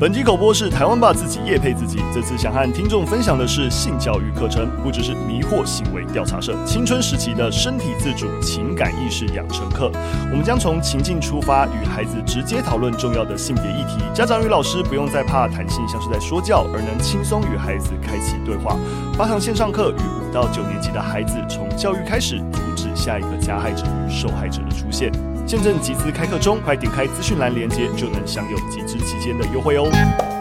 本集口播是台湾爸自己夜配自己。这次想和听众分享的是性教育课程，不只是迷惑行为调查社青春时期的身体自主、情感意识养成课。我们将从情境出发，与孩子直接讨论重要的性别议题。家长与老师不用再怕谈性像是在说教，而能轻松与孩子开启对话。八堂线上课与五到九年级的孩子，从教育开始，下一个加害者与受害者的出现。见证集资开课中，快点开资讯栏链接，就能享有集资期间的优惠哦。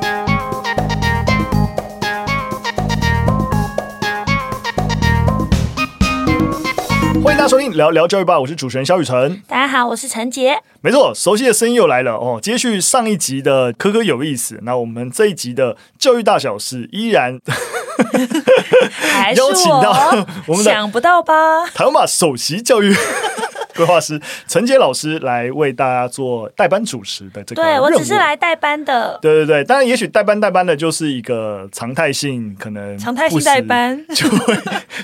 欢迎大家收听聊聊教育吧，我是主持人肖雨辰。大家好，我是陈杰。没错，熟悉的声音又来了哦。接续上一集的科科有意思，那我们这一集的教育大小事依然 邀请到我们的想不到吧？台湾吧首席教育。规划师陈杰老师来为大家做代班主持的这个，对，我只是来代班的。对对对，当然，也许代班代班的就是一个常态性，可能常态性代班 就会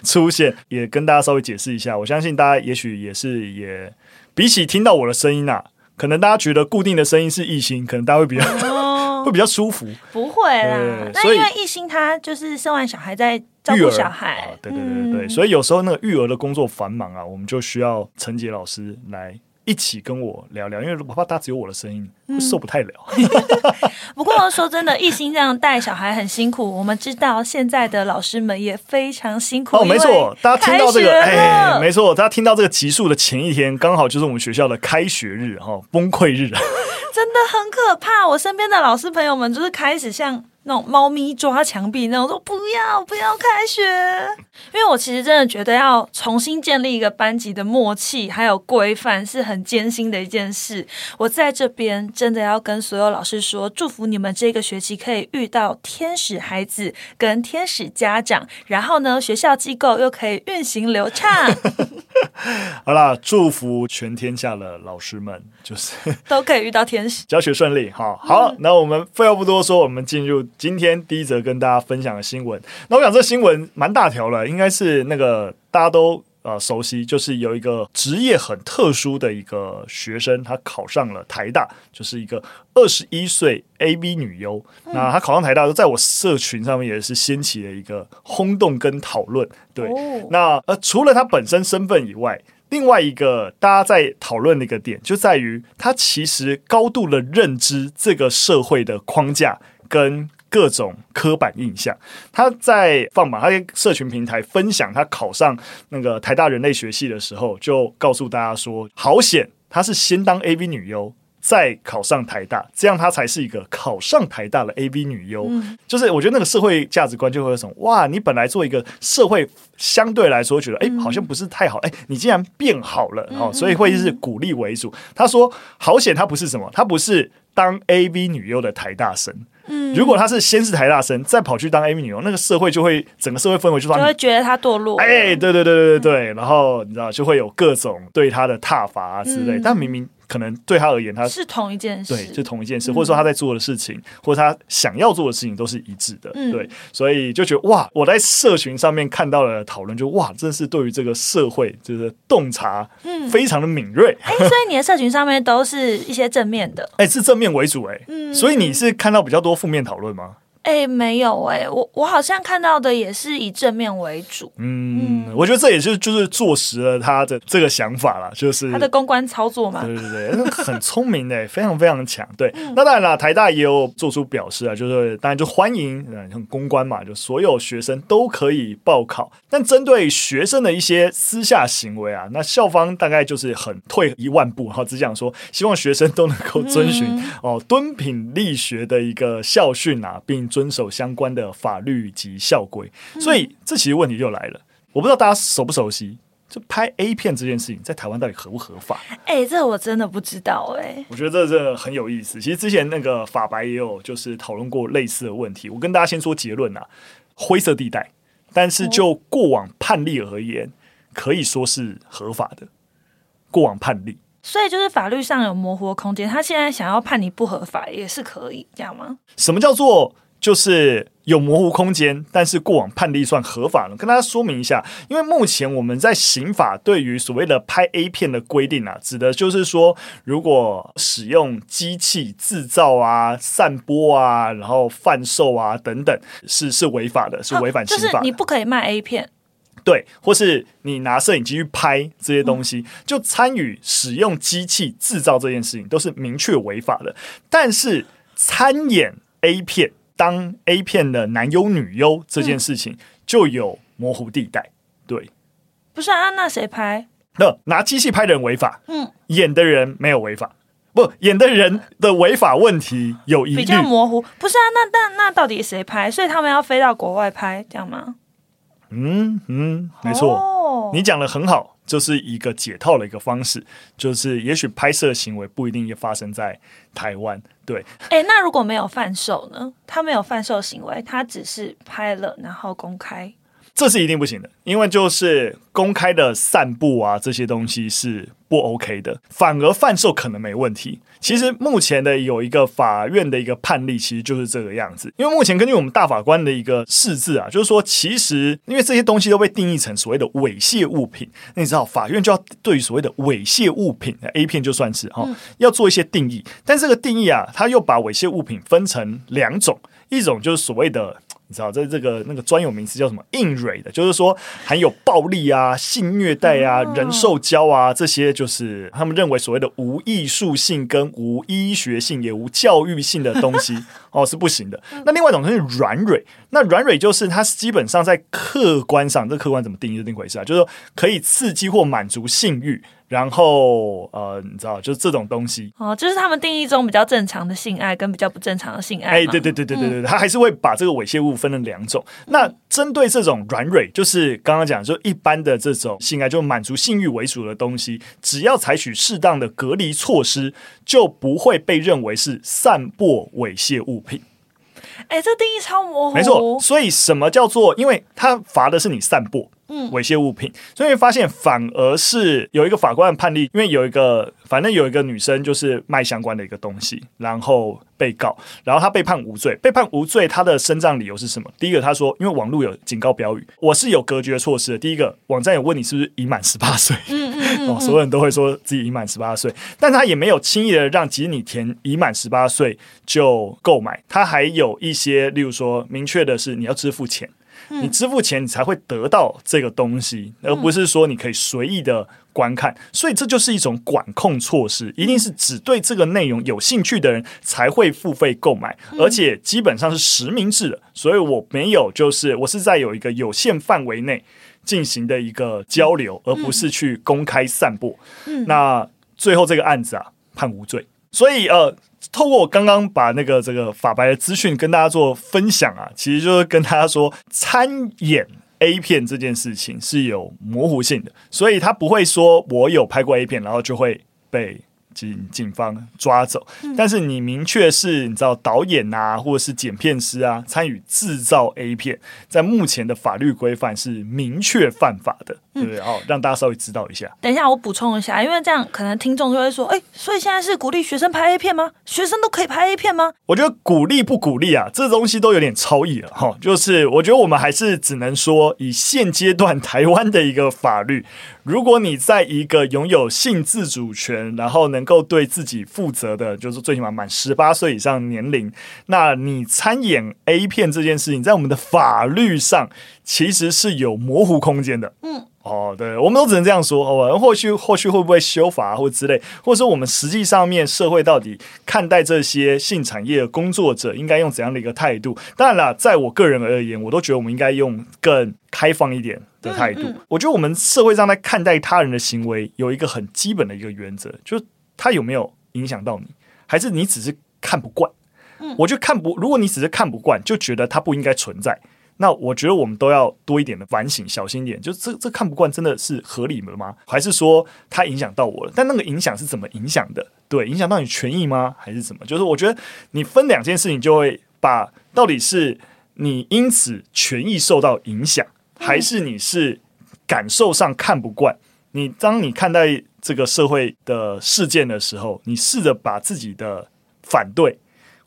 出现。也跟大家稍微解释一下，我相信大家也许也是也比起听到我的声音啊，可能大家觉得固定的声音是艺兴，可能大家会比较、哦、会比较舒服。不会啦，那因为艺兴他就是生完小孩在。照顾小孩、啊，对对对对，对、嗯，所以有时候那个育儿的工作繁忙啊，我们就需要陈杰老师来一起跟我聊聊，因为我怕大家只有我的声音，会受不太了。嗯、不过说真的，一心这样带小孩很辛苦，我们知道现在的老师们也非常辛苦。哦，没错，大家听到这个，哎，没错，大家听到这个集数的前一天，刚好就是我们学校的开学日哈，崩溃日，真的很可怕。我身边的老师朋友们就是开始像。那种猫咪抓墙壁那种，说不要不要开学，因为我其实真的觉得要重新建立一个班级的默契还有规范是很艰辛的一件事。我在这边真的要跟所有老师说，祝福你们这个学期可以遇到天使孩子跟天使家长，然后呢，学校机构又可以运行流畅。好啦，祝福全天下的老师们，就是都可以遇到天使，教学顺利。好，好，嗯，那我们废话不多说，我们进入。今天第一则跟大家分享的新闻，那我想这新闻蛮大条了，应该是那个大家都呃熟悉，就是有一个职业很特殊的一个学生，他考上了台大，就是一个二十一岁 A B 女优。那他考上台大，在我社群上面也是掀起了一个轰动跟讨论。对，那呃除了他本身身份以外，另外一个大家在讨论的一个点，就在于他其实高度的认知这个社会的框架跟。各种刻板印象，他在放榜，他在社群平台分享他考上那个台大人类学系的时候，就告诉大家说：“好险，他是先当 AV 女优，再考上台大，这样他才是一个考上台大的 AV 女优。嗯”就是我觉得那个社会价值观就会有什么哇，你本来做一个社会相对来说觉得哎、欸、好像不是太好，哎、欸、你竟然变好了哦，所以会是鼓励为主。他说：“好险，他不是什么，他不是当 AV 女优的台大生。”嗯，如果他是先是台大生，再跑去当 AV 女优，那个社会就会整个社会氛围就，就会觉得他堕落。哎，对对对对对对，然后你知道就会有各种对他的挞伐啊之类，嗯，但明明。可能对他而言，他是同一件事，对，就同一件事，或者说他在做的事情，嗯、或者他想要做的事情都是一致的，嗯、对，所以就觉得哇，我在社群上面看到了讨论，就哇，真是对于这个社会就是洞察，嗯，非常的敏锐。哎、嗯欸，所以你的社群上面都是一些正面的，哎、欸，是正面为主、欸，哎，嗯，所以你是看到比较多负面讨论吗？哎、欸，没有哎、欸，我我好像看到的也是以正面为主。嗯，嗯我觉得这也是就是坐实了他的这个想法啦，就是他的公关操作嘛。对对对，很聪明的，非常非常强。对、嗯，那当然了，台大也有做出表示啊，就是当然就欢迎，嗯，公关嘛，就所有学生都可以报考。但针对学生的一些私下行为啊，那校方大概就是很退一万步，然后只讲说，希望学生都能够遵循、嗯、哦敦品力学的一个校训啊，并。遵守相关的法律及校规，所以这其实问题就来了。我不知道大家熟不熟悉，就拍 A 片这件事情在台湾到底合不合法？哎、欸，这我真的不知道哎、欸。我觉得这这很有意思。其实之前那个法白也有就是讨论过类似的问题。我跟大家先说结论啊，灰色地带，但是就过往判例而言，可以说是合法的。过往判例。所以就是法律上有模糊的空间。他现在想要判你不合法，也是可以这样吗？什么叫做？就是有模糊空间，但是过往判例算合法了。跟大家说明一下，因为目前我们在刑法对于所谓的拍 A 片的规定啊，指的就是说，如果使用机器制造啊、散播啊、然后贩售啊等等，是是违法的，是违反刑法的。就是你不可以卖 A 片。对，或是你拿摄影机去拍这些东西，嗯、就参与使用机器制造这件事情，都是明确违法的。但是参演 A 片、当 A 片的男优女优这件事情，就有模糊地带。对，不是啊，那谁拍？那拿机器拍的人违法，嗯，演的人没有违法，不，演的人的违法问题有疑虑，比较模糊。不是啊，那那那到底谁拍？所以他们要飞到国外拍，这样吗？嗯嗯，没错，oh. 你讲的很好，就是一个解套的一个方式，就是也许拍摄行为不一定也发生在台湾，对。哎、那如果没有贩售呢？他没有贩售行为，他只是拍了然后公开。这是一定不行的，因为就是公开的散布啊，这些东西是不 OK 的，反而贩售可能没问题。其实目前的有一个法院的一个判例，其实就是这个样子。因为目前根据我们大法官的一个释字啊，就是说，其实因为这些东西都被定义成所谓的猥亵物品，那你知道法院就要对于所谓的猥亵物品，A 片就算是哈，要做一些定义。但这个定义啊，它又把猥亵物品分成两种，一种就是所谓的。你知道，这这个那个专有名词叫什么？硬蕊的，就是说含有暴力啊、性虐待啊、人兽交啊这些，就是他们认为所谓的无艺术性、跟无医学性、也无教育性的东西 哦，是不行的。那另外一种是软蕊，那软蕊就是它基本上在客观上，这客观怎么定义是另一回事啊？就是说可以刺激或满足性欲。然后呃，你知道，就是这种东西哦，就是他们定义中比较正常的性爱跟比较不正常的性爱。哎，对对对对对对，他还是会把这个猥亵物分成两种。嗯、那针对这种软蕊，就是刚刚讲，就一般的这种性爱，就满足性欲为主的东西，只要采取适当的隔离措施，就不会被认为是散播猥亵物品。哎，这定义超模糊。没错，所以什么叫做？因为他罚的是你散步。嗯，猥亵物品，所以发现反而是有一个法官的判例，因为有一个反正有一个女生就是卖相关的一个东西，然后被告，然后她被判无罪，被判无罪，她的伸张理由是什么？第一个，她说因为网络有警告标语，我是有隔绝措施的。第一个，网站有问你是不是已满十八岁，嗯嗯 哦，所有人都会说自己已满十八岁，但他也没有轻易的让即使你填已满十八岁就购买，他还有一些，例如说明确的是你要支付钱。你支付钱，你才会得到这个东西，而不是说你可以随意的观看。所以这就是一种管控措施，一定是只对这个内容有兴趣的人才会付费购买，而且基本上是实名制的。所以我没有，就是我是在有一个有限范围内进行的一个交流，而不是去公开散播。那最后这个案子啊，判无罪。所以呃。透过我刚刚把那个这个法白的资讯跟大家做分享啊，其实就是跟大家说，参演 A 片这件事情是有模糊性的，所以他不会说我有拍过 A 片，然后就会被。警警方抓走，但是你明确是你知道导演啊，或者是剪片师啊，参与制造 A 片，在目前的法律规范是明确犯法的，对不对？哦，让大家稍微知道一下。等一下，我补充一下，因为这样可能听众就会说，哎，所以现在是鼓励学生拍 A 片吗？学生都可以拍 A 片吗？我觉得鼓励不鼓励啊，这东西都有点超意了哈。就是我觉得我们还是只能说，以现阶段台湾的一个法律。如果你在一个拥有性自主权，然后能够对自己负责的，就是最起码满十八岁以上年龄，那你参演 A 片这件事情，在我们的法律上其实是有模糊空间的。嗯，哦，对，我们都只能这样说。哦，后续后续会不会修法或之类，或者说我们实际上面社会到底看待这些性产业的工作者，应该用怎样的一个态度？当然了，在我个人而言，我都觉得我们应该用更开放一点的态度，嗯嗯，我觉得我们社会上在看待他人的行为有一个很基本的一个原则，就是他有没有影响到你，还是你只是看不惯？嗯，我就看不，如果你只是看不惯，就觉得他不应该存在，那我觉得我们都要多一点的反省，小心一点。就这这看不惯真的是合理的吗？还是说它影响到我了？但那个影响是怎么影响的？对，影响到你权益吗？还是怎么？就是我觉得你分两件事情，就会把到底是你因此权益受到影响。还是你是感受上看不惯？你当你看待这个社会的事件的时候，你试着把自己的反对，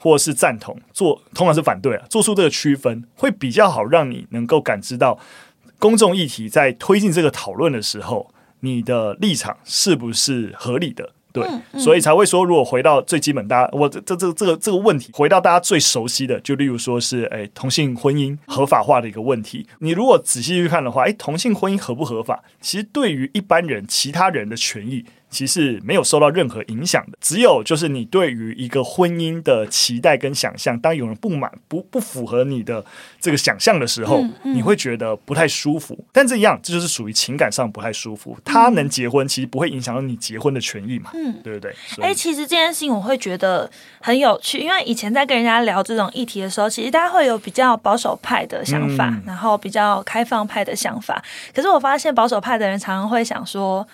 或是赞同，做通常是反对啊，做出这个区分会比较好，让你能够感知到公众议题在推进这个讨论的时候，你的立场是不是合理的。对，所以才会说，如果回到最基本，大家我这这这这个这个问题，回到大家最熟悉的，就例如说是，哎，同性婚姻合法化的一个问题。你如果仔细去看的话，哎，同性婚姻合不合法，其实对于一般人、其他人的权益。其实没有受到任何影响的，只有就是你对于一个婚姻的期待跟想象，当有人不满、不不符合你的这个想象的时候，嗯嗯、你会觉得不太舒服。但这一样，这就是属于情感上不太舒服。他能结婚，其实不会影响到你结婚的权益嘛？嗯，对不对？哎、欸，其实这件事情我会觉得很有趣，因为以前在跟人家聊这种议题的时候，其实大家会有比较保守派的想法，嗯、然后比较开放派的想法。可是我发现保守派的人常常会想说。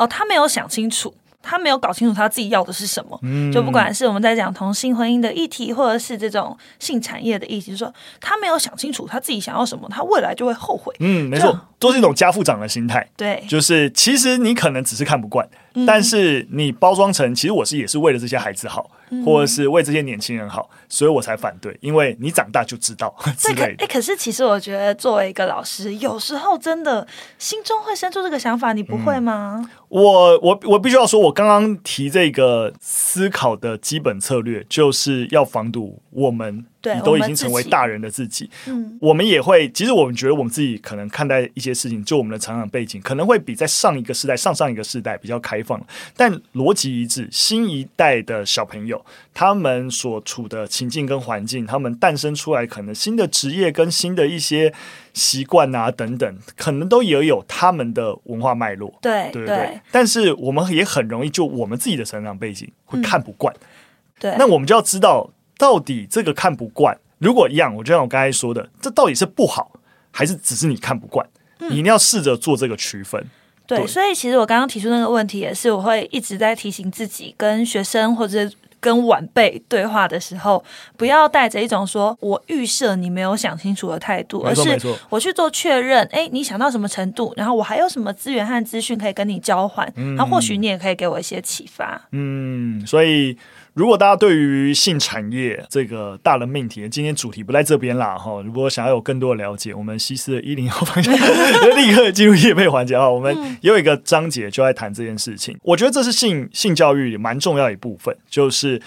哦，他没有想清楚，他没有搞清楚他自己要的是什么。嗯，就不管是我们在讲同性婚姻的议题，或者是这种性产业的议题，就是说他没有想清楚他自己想要什么，他未来就会后悔。嗯，没错，都是一种家父长的心态。对，就是其实你可能只是看不惯，嗯，但是你包装成其实我是也是为了这些孩子好。或者是为这些年轻人好，所以我才反对。因为你长大就知道之类的。哎、欸，可是其实我觉得，作为一个老师，有时候真的心中会生出这个想法，你不会吗？嗯、我我我必须要说，我刚刚提这个思考的基本策略，就是要防堵我们。对，你都已经成为大人的自己，嗯，我们也会。其实我们觉得我们自己可能看待一些事情，就我们的成长背景，可能会比在上一个世代、上上一个世代比较开放。但逻辑一致，新一代的小朋友，他们所处的情境跟环境，他们诞生出来可能新的职业跟新的一些习惯啊等等，可能都也有他们的文化脉络。对对对。对但是我们也很容易就我们自己的成长背景会看不惯。嗯、对。那我们就要知道。到底这个看不惯，如果一样，我就像我刚才说的，这到底是不好，还是只是你看不惯？嗯、你一定要试着做这个区分。对，对，所以其实我刚刚提出那个问题，也是我会一直在提醒自己，跟学生或者跟晚辈对话的时候，不要带着一种说我预设你没有想清楚的态度，而是我去做确认。哎，你想到什么程度？然后我还有什么资源和资讯可以跟你交换？嗯、然后或许你也可以给我一些启发。嗯，所以。如果大家对于性产业这个大的命题，今天主题不在这边啦哈。如果想要有更多的了解，我们西斯的一零后方向立刻进入夜配环节哈。我们也有一个章节就在谈这件事情。我觉得这是性性教育蛮重要一部分，就是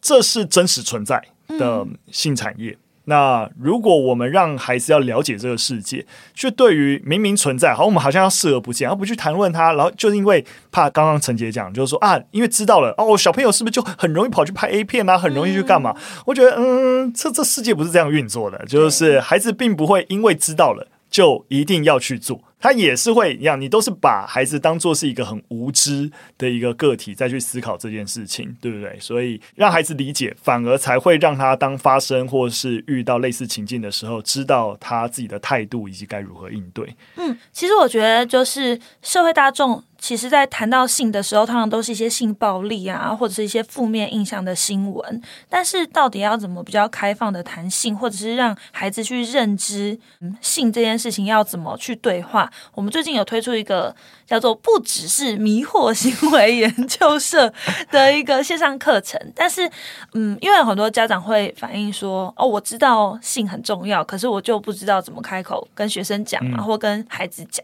这是真实存在的性产业。那如果我们让孩子要了解这个世界，却对于明明存在，好，我们好像要视而不见，而不去谈论它，然后就是因为怕刚刚陈杰讲，就是说啊，因为知道了哦，小朋友是不是就很容易跑去拍 A 片啊，很容易去干嘛？嗯、我觉得，嗯，这这世界不是这样运作的，就是孩子并不会因为知道了就一定要去做。他也是会一样，你都是把孩子当做是一个很无知的一个个体再去思考这件事情，对不对？所以让孩子理解，反而才会让他当发生或是遇到类似情境的时候，知道他自己的态度以及该如何应对。嗯，其实我觉得就是社会大众。其实，在谈到性的时候，通常都是一些性暴力啊，或者是一些负面印象的新闻。但是，到底要怎么比较开放的谈性，或者是让孩子去认知，嗯，性这件事情要怎么去对话？我们最近有推出一个叫做“不只是迷惑行为研究社”的一个线上课程。但是，嗯，因为很多家长会反映说：“哦，我知道性很重要，可是我就不知道怎么开口跟学生讲嘛，或跟孩子讲。”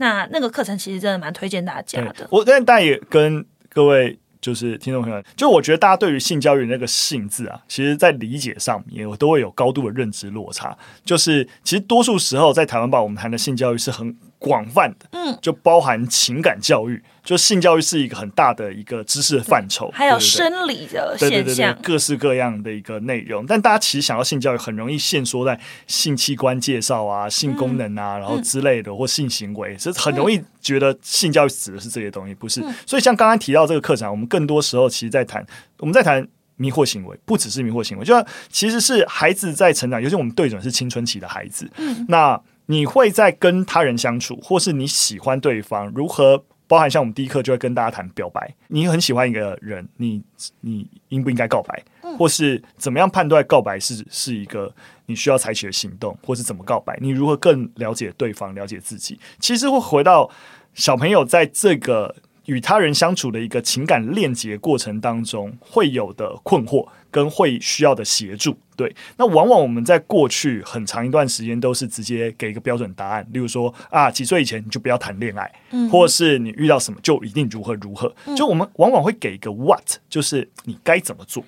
那那个课程其实真的蛮推荐大家的。我但但也跟各位就是听众朋友，就我觉得大家对于性教育那个“性”字啊，其实在理解上面我都会有高度的认知落差。就是其实多数时候在台湾吧，我们谈的性教育是很。广泛的，嗯，就包含情感教育，就性教育是一个很大的一个知识范畴，还有生理的现象，各式各样的一个内容。但大家其实想要性教育，很容易限缩在性器官介绍啊、性功能啊，然后之类的，或性行为，是很容易觉得性教育指的是这些东西，不是？所以像刚刚提到这个课程，我们更多时候其实在谈，我们在谈迷惑行为，不只是迷惑行为，就像其实是孩子在成长，尤其我们对准是青春期的孩子，嗯，那。你会在跟他人相处，或是你喜欢对方，如何包含像我们第一课就会跟大家谈表白。你很喜欢一个人，你你应不应该告白，或是怎么样判断告白是是一个你需要采取的行动，或是怎么告白？你如何更了解对方，了解自己？其实会回到小朋友在这个。与他人相处的一个情感链接过程当中会有的困惑跟会需要的协助。对，那往往我们在过去很长一段时间都是直接给一个标准答案，例如说啊，几岁以前你就不要谈恋爱，嗯，或者是你遇到什么就一定如何如何，就我们往往会给一个 what，就是你该怎么做。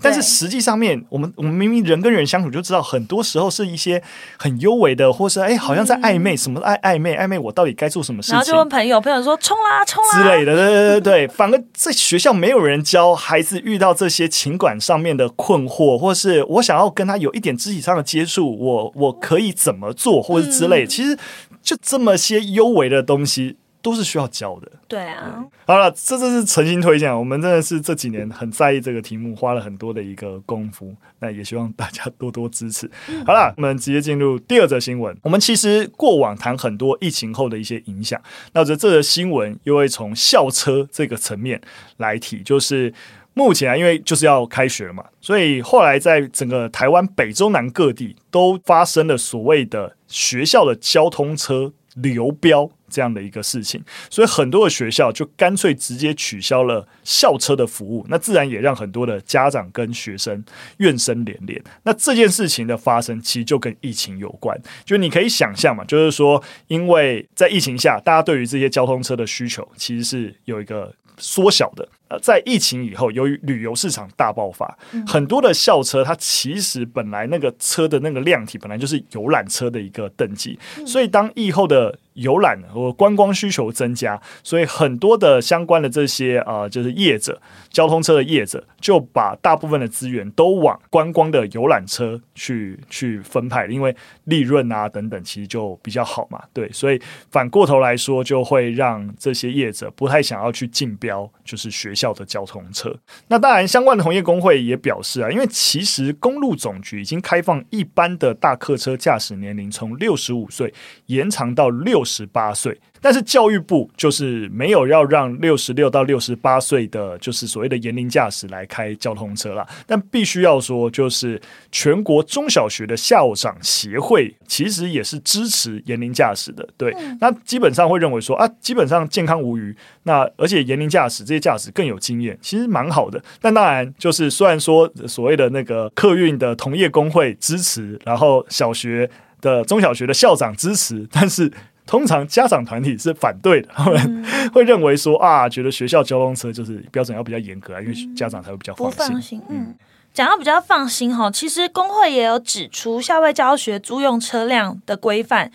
但是实际上面，我们我们明明人跟人相处就知道，很多时候是一些很幽微的，或是哎，好像在暧昧，什么暧暧昧暧昧，我到底该做什么事情？然后就问朋友，朋友说冲啦冲啦之类的，对对对对。反而在学校没有人教孩子遇到这些情感上面的困惑，或是我想要跟他有一点肢体上的接触，我我可以怎么做，或者之类的。其实就这么些幽微的东西。都是需要教的，对啊。好了，这这是诚心推荐，我们真的是这几年很在意这个题目，花了很多的一个功夫。那也希望大家多多支持。嗯、好了，我们直接进入第二则新闻。我们其实过往谈很多疫情后的一些影响，那这这则新闻又会从校车这个层面来提，就是目前啊，因为就是要开学了嘛，所以后来在整个台湾北中南各地都发生了所谓的学校的交通车流标。这样的一个事情，所以很多的学校就干脆直接取消了校车的服务，那自然也让很多的家长跟学生怨声连连。那这件事情的发生，其实就跟疫情有关。就你可以想象嘛，就是说，因为在疫情下，大家对于这些交通车的需求其实是有一个缩小的。呃，在疫情以后，由于旅游市场大爆发，很多的校车它其实本来那个车的那个量体本来就是游览车的一个等级，所以当疫后的游览和观光需求增加，所以很多的相关的这些啊、呃，就是业者，交通车的业者，就把大部分的资源都往观光的游览车去去分派，因为利润啊等等，其实就比较好嘛。对，所以反过头来说，就会让这些业者不太想要去竞标，就是学校的交通车。那当然，相关的同业工会也表示啊，因为其实公路总局已经开放一般的大客车驾驶年龄从六十五岁延长到六十八岁。但是教育部就是没有要让六十六到六十八岁的，就是所谓的年龄驾驶来开交通车啦。但必须要说，就是全国中小学的校长协会其实也是支持年龄驾驶的。对，那基本上会认为说啊，基本上健康无虞。那而且年龄驾驶这些驾驶更有经验，其实蛮好的。但当然，就是虽然说所谓的那个客运的同业工会支持，然后小学的中小学的校长支持，但是。通常家长团体是反对的，他们、嗯、会认为说啊，觉得学校交通车就是标准要比较严格啊，因为家长才会比较放心。不放心，嗯，讲到比较放心哈，其实工会也有指出，校外教学租用车辆的规范，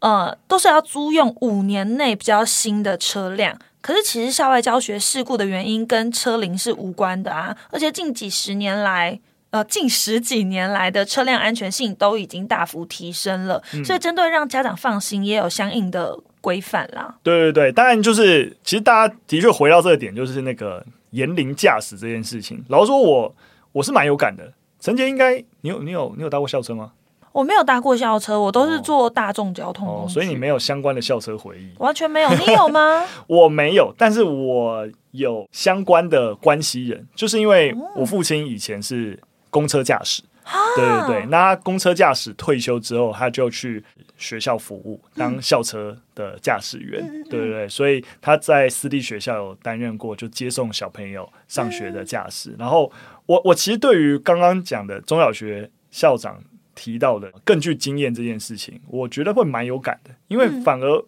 呃，都是要租用五年内比较新的车辆。可是其实校外教学事故的原因跟车龄是无关的啊，而且近几十年来。呃，近十几年来的车辆安全性都已经大幅提升了，嗯、所以针对让家长放心，也有相应的规范啦。对对对，当然就是，其实大家的确回到这个点，就是那个严龄驾驶这件事情。老实说我，我我是蛮有感的。陈杰，应该你有你有你有搭过校车吗？我没有搭过校车，我都是坐大众交通哦，哦，所以你没有相关的校车回忆，完全没有。你有吗？我没有，但是我有相关的关系人，就是因为我父亲以前是。公车驾驶，对对对，那公车驾驶退休之后，他就去学校服务，当校车的驾驶员，嗯、对对对，所以他在私立学校有担任过，就接送小朋友上学的驾驶。嗯、然后我我其实对于刚刚讲的中小学校长提到的更具经验这件事情，我觉得会蛮有感的，因为反而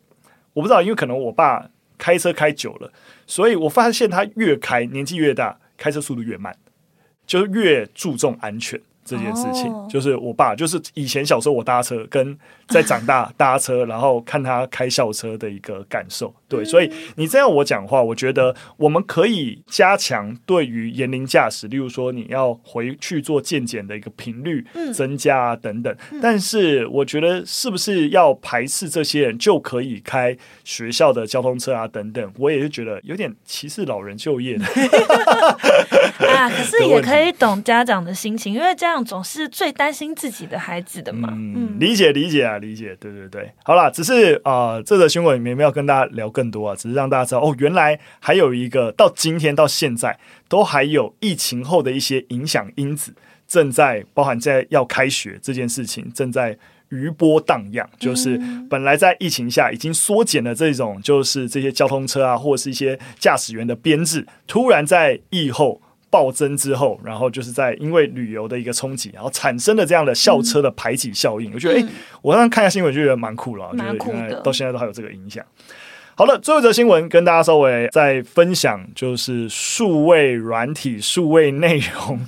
我不知道，因为可能我爸开车开久了，所以我发现他越开年纪越大，开车速度越慢。就越注重安全。这件事情，就是我爸，就是以前小时候我搭车，跟在长大搭车，然后看他开校车的一个感受。对，所以你这样我讲话，我觉得我们可以加强对于年龄驾驶，例如说你要回去做健检的一个频率增加啊等等。但是我觉得是不是要排斥这些人就可以开学校的交通车啊等等？我也是觉得有点歧视老人就业的。啊，可是也可以懂家长的心情，因为家长总是最担心自己的孩子的嘛。嗯，理解理解啊，理解。对对对，好啦，只是啊、呃，这则新闻里面没有跟大家聊更多啊，只是让大家知道哦，原来还有一个到今天到现在都还有疫情后的一些影响因子正在包含在要开学这件事情正在余波荡漾，就是本来在疫情下已经缩减了这种，就是这些交通车啊，或者是一些驾驶员的编制，突然在疫后暴增之后，然后就是在因为旅游的一个冲击，然后产生了这样的校车的排挤效应。我觉得，哎，我刚刚看一下新闻，就觉得蛮酷了，蛮酷的，到现在都还有这个影响。好了，最后一则新闻跟大家稍微再分享，就是数位软体、数位内容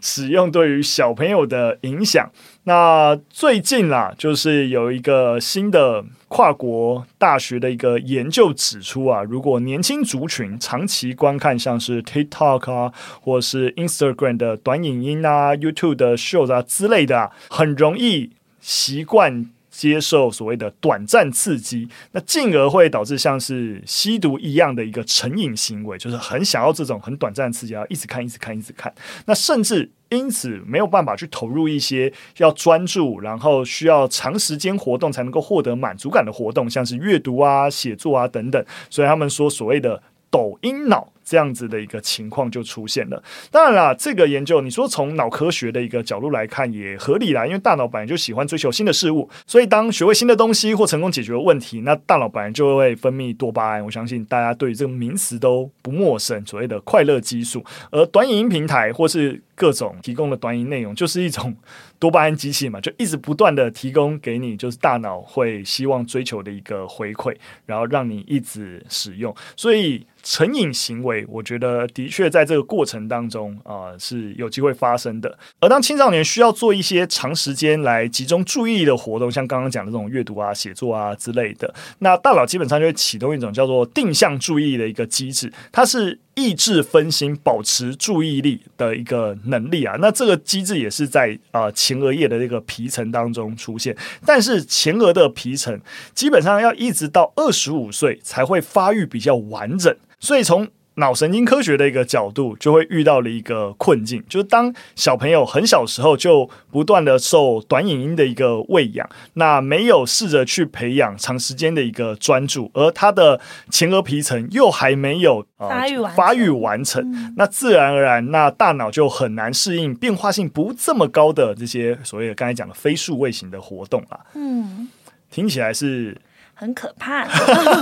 使用对于小朋友的影响。那最近啦，就是有一个新的跨国大学的一个研究指出啊，如果年轻族群长期观看像是 TikTok 啊，或是 Instagram 的短影音啊、YouTube 的 Shows 啊之类的啊，很容易习惯。接受所谓的短暂刺激，那进而会导致像是吸毒一样的一个成瘾行为，就是很想要这种很短暂刺激，要一直看、一直看、一直看。那甚至因此没有办法去投入一些要专注，然后需要长时间活动才能够获得满足感的活动，像是阅读啊、写作啊等等。所以他们说所谓的抖音脑。这样子的一个情况就出现了。当然啦，这个研究你说从脑科学的一个角度来看也合理啦，因为大脑本来就喜欢追求新的事物，所以当学会新的东西或成功解决问题，那大脑本来就会分泌多巴胺。我相信大家对于这个名词都不陌生，所谓的快乐激素。而短影音平台或是各种提供的短影内容，就是一种多巴胺机器嘛，就一直不断的提供给你，就是大脑会希望追求的一个回馈，然后让你一直使用，所以。成瘾行为，我觉得的确在这个过程当中啊、是有机会发生的。而当青少年需要做一些长时间来集中注意力的活动，像刚刚讲的这种阅读啊、写作啊之类的，那大脑基本上就会启动一种叫做定向注意力的一个机制，它是抑制分心、保持注意力的一个能力啊。那这个机制也是在啊、前额叶的这个皮层当中出现，但是前额的皮层基本上要一直到二十五岁才会发育比较完整。所以，从脑神经科学的一个角度，就会遇到了一个困境，就是当小朋友很小时候就不断的受短影音的一个喂养，那没有试着去培养长时间的一个专注，而他的前额皮层又还没有发育完发育完成，那自然而然，那大脑就很难适应变化性不这么高的这些所谓的刚才讲的非数位型的活动啊。嗯，听起来是。很可怕，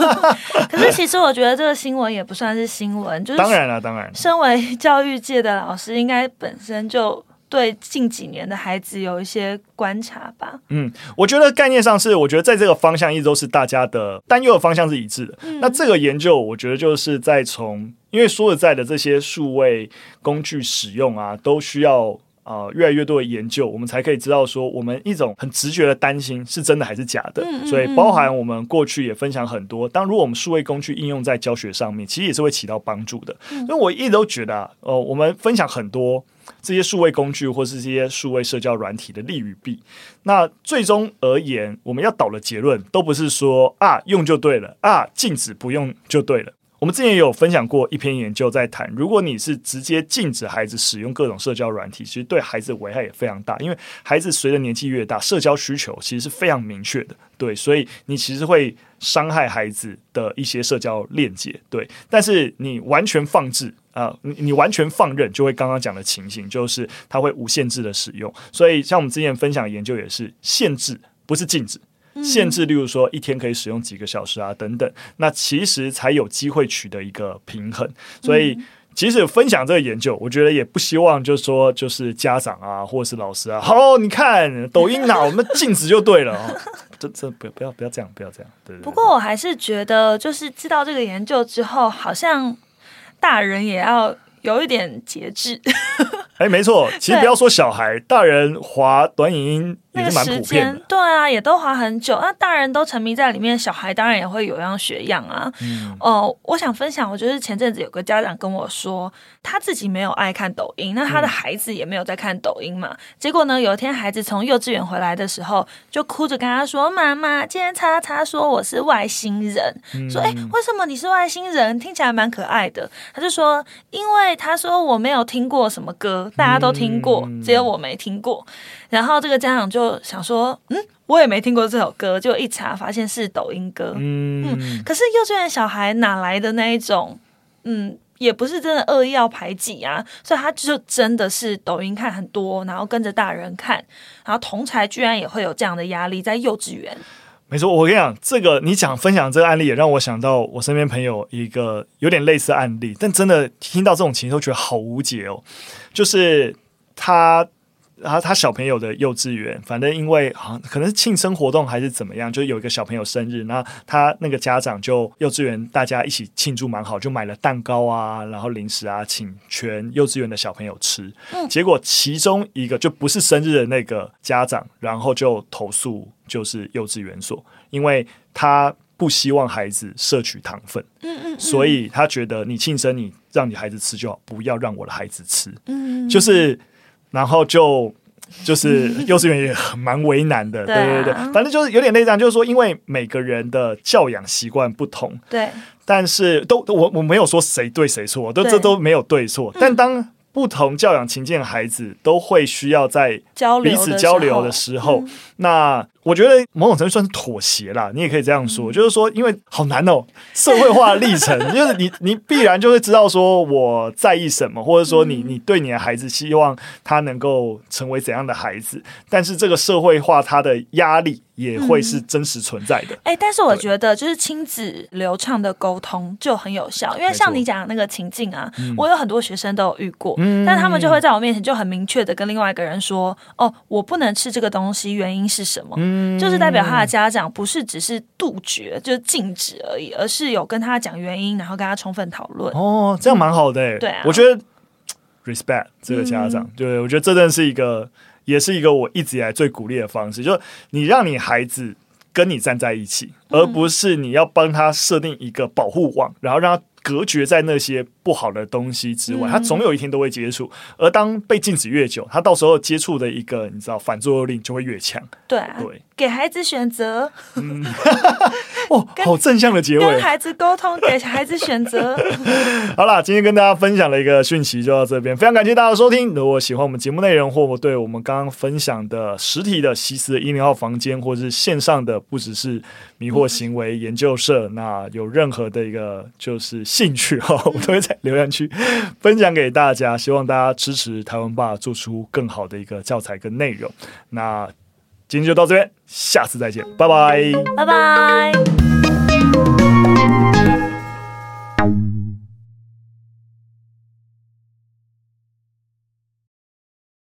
可是其实我觉得这个新闻也不算是新闻，就是当然了，当然，身为教育界的老师，应该本身就对近几年的孩子有一些观察吧。嗯，我觉得概念上是，我觉得在这个方向一直都是大家的担忧的方向是一致的。嗯、那这个研究，我觉得就是在从，因为说实在的，这些数位工具使用啊，都需要。啊、呃，越来越多的研究，我们才可以知道说，我们一种很直觉的担心是真的还是假的。嗯嗯嗯，所以，包含我们过去也分享很多，当如果我们数位工具应用在教学上面，其实也是会起到帮助的。嗯、所以，我一直都觉得，啊，呃，我们分享很多这些数位工具或是这些数位社交软体的利与弊。那最终而言，我们要导的结论都不是说啊用就对了，啊禁止不用就对了。我们之前也有分享过一篇研究，在谈，如果你是直接禁止孩子使用各种社交软体，其实对孩子的危害也非常大，因为孩子随着年纪越大，社交需求其实是非常明确的，对，所以你其实会伤害孩子的一些社交链接，对。但是你完全放置啊，你、你完全放任，就会刚刚讲的情形，就是它会无限制的使用。所以像我们之前分享的研究也是限制，不是禁止。限制，例如说一天可以使用几个小时啊，等等，那其实才有机会取得一个平衡。所以，即使分享这个研究，我觉得也不希望就是说，就是家长啊，或者是老师啊，好，你看抖音啊，我们禁止就对了哦。这这不要不要不要这样，不要这样。对，对，对。不过我还是觉得，就是知道这个研究之后，好像大人也要有一点节制。哎，没错，其实不要说小孩，大人滑短影音。那个时间，对啊，也都花很久。那大人都沉迷在里面，小孩当然也会有样学样啊。嗯，哦、呃，我想分享，我就是前阵子有个家长跟我说，他自己没有爱看抖音，那他的孩子也没有在看抖音嘛。嗯、结果呢，有一天孩子从幼稚园回来的时候，就哭着跟他说：“妈妈，今天叉叉说我是外星人。嗯”说：“哎，为什么你是外星人？听起来蛮可爱的。”他就说：“因为他说我没有听过什么歌，大家都听过，嗯、只有我没听过。”然后这个家长就想说，嗯，我也没听过这首歌，就一查发现是抖音歌。嗯，嗯，可是幼稚园小孩哪来的那一种，嗯，也不是真的恶意要排挤啊，所以他就真的是抖音看很多，然后跟着大人看，然后同才居然也会有这样的压力，在幼稚园。没错，我跟你讲，这个你讲分享这个案例，也让我想到我身边朋友一个有点类似案例，但真的听到这种情绪，都觉得好无解哦。就是他。然后他小朋友的幼稚园，反正因为好像可能是庆生活动还是怎么样，就有一个小朋友生日，那他那个家长就幼稚园大家一起庆祝蛮好，就买了蛋糕啊，然后零食啊，请全幼稚园的小朋友吃。嗯，结果其中一个就不是生日的那个家长，然后就投诉就是幼稚园所，因为他不希望孩子摄取糖分，嗯嗯，所以他觉得你庆生你让你孩子吃就好，不要让我的孩子吃，嗯，就是。然后就就是 幼稚园也很蛮为难的，对对对，反正就是有点类似，就是说，因为每个人的教养习惯不同，对，但是都我我没有说谁对谁错，都这都没有对错，但当不同教养情境的孩子都会需要在彼此交流的时候，那。我觉得某种程度算是妥协啦，你也可以这样说，嗯、就是说，因为好难哦，社会化的历程，就是你你必然就会知道说我在意什么，或者说你你对你的孩子希望他能够成为怎样的孩子，但是这个社会化他的压力也会是真实存在的。哎、嗯欸，但是我觉得就是亲子流畅的沟通就很有效，因为像你讲的那个情境啊，我有很多学生都有遇过，嗯、但他们就会在我面前就很明确的跟另外一个人说，哦，我不能吃这个东西，原因是什么？嗯就是代表他的家长不是只是杜绝，就是禁止而已，而是有跟他讲原因，然后跟他充分讨论。哦，这样蛮好的、欸。对啊，我觉得 respect 这个家长，嗯、对，我觉得这真的是一个，也是一个我一直以来最鼓励的方式，就是你让你孩子跟你站在一起，而不是你要帮他设定一个保护网，然后让他。隔绝在那些不好的东西之外，他总有一天都会接触。而当被禁止越久，他到时候接触的一个你知道反作用力就会越强。对对，给孩子选择。嗯，哦，好正向的结尾。跟孩子沟通，给孩子选择。好啦，今天跟大家分享的一个讯息就到这边，非常感谢大家的收听。如果喜欢我们节目内容，或我对我们刚刚分享的实体的西斯的一零号房间，或者是线上的不只是迷惑行为研究社，嗯、那有任何的一个就是。兴趣哈，我都会在留言区分享给大家，希望大家支持台湾爸，做出更好的一个教材跟内容。那今天就到这边，下次再见，拜拜，拜拜。